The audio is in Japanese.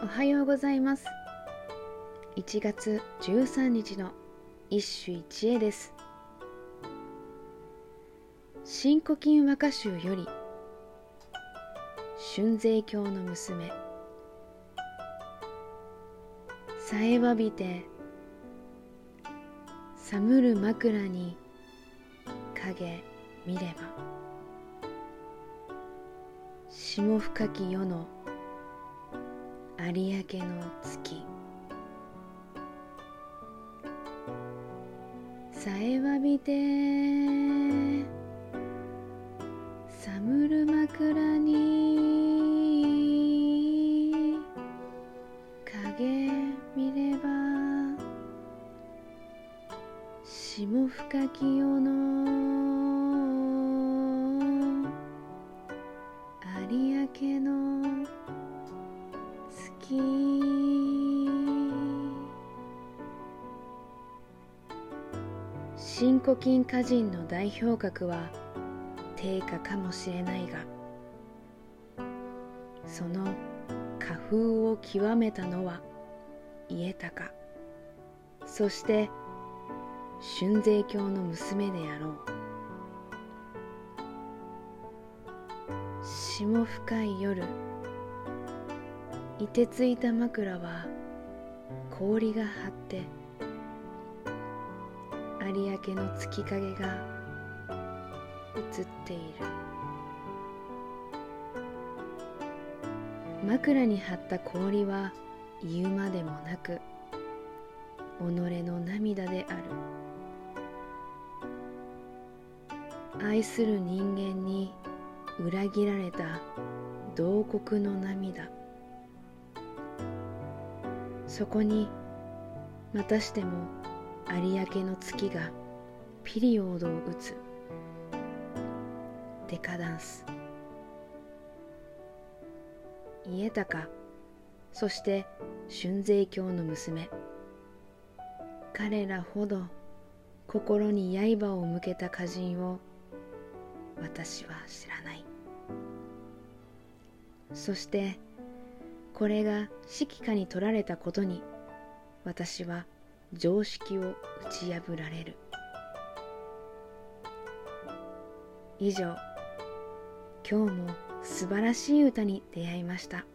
おはようございます。1月13日の一首一会です。新古今和歌集より春税教の娘。さえわびて寒る枕に影見れば。霜深き夜の有明の月。さえわびて寒る枕に影見れば霜深き夜の新古今歌人の代表格は定価かもしれないがその花風を極めたのは家高そして春税教の娘であろう。霜深い夜いてついた枕は氷が張って有明の月影が映っている。枕に張った氷は言うまでもなく己の涙である。愛する人間に裏切られた同国の涙。そこにまたしても有明の月がピリオドを打つ。デカダンス。家高そして春税教の娘。彼らほど心に刃を向けた歌人を私は知らない。そしてこれが指揮下に取られたことに私は常識を打ち破られる以上今日も素晴らしい歌に出会いました。